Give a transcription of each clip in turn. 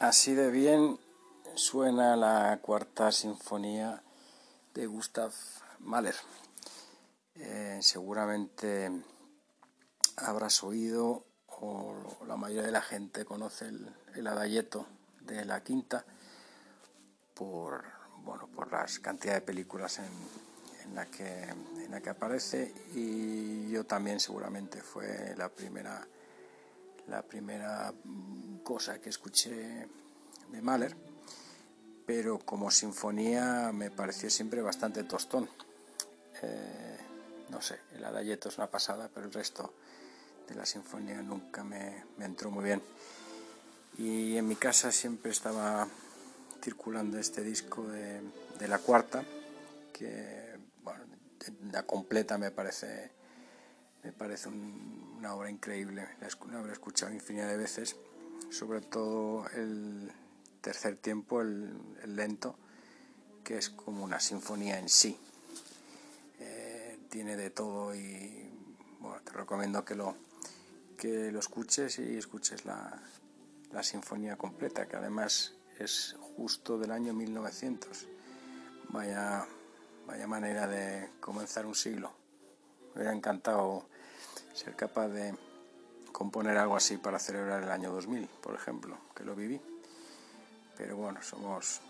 Así de bien suena la cuarta sinfonía de Gustav Mahler. Eh, seguramente habrás oído o la mayoría de la gente conoce el, el de la quinta por bueno por las cantidades de películas en, en la que en que aparece y yo también seguramente fue la primera la primera cosa que escuché de Mahler, pero como sinfonía me pareció siempre bastante tostón. Eh, no sé, el adayeto es una pasada, pero el resto de la sinfonía nunca me, entró muy bien. Y en mi casa siempre estaba circulando este disco de, la cuarta, que bueno, la completa me parece me parece un, una obra increíble, la habré escuchado infinidad de veces, sobre todo el tercer tiempo, el, lento, que es como una sinfonía en sí. Eh, tiene de todo y bueno, te recomiendo que lo, que lo escuches y escuches la, la sinfonía completa, que además es justo del año 1900. Vaya, vaya manera de comenzar un siglo. Me hubiera encantado ser capaz de componer algo así para celebrar el año 2000, por ejemplo, que lo viví. Pero bueno, somos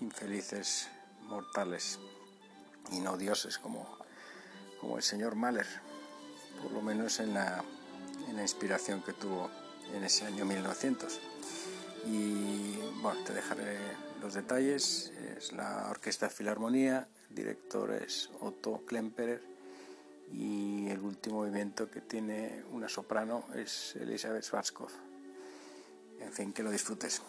infelices mortales y no dioses como, como el señor Mahler, por lo menos en la, en la inspiración que tuvo en ese año 1900. Y bueno, te dejaré los detalles. Es la Orquesta Filarmonía, director es Otto Klemperer y el último movimiento que tiene una soprano es Elizabeth Schwarzkopf. En fin, que lo disfrutes.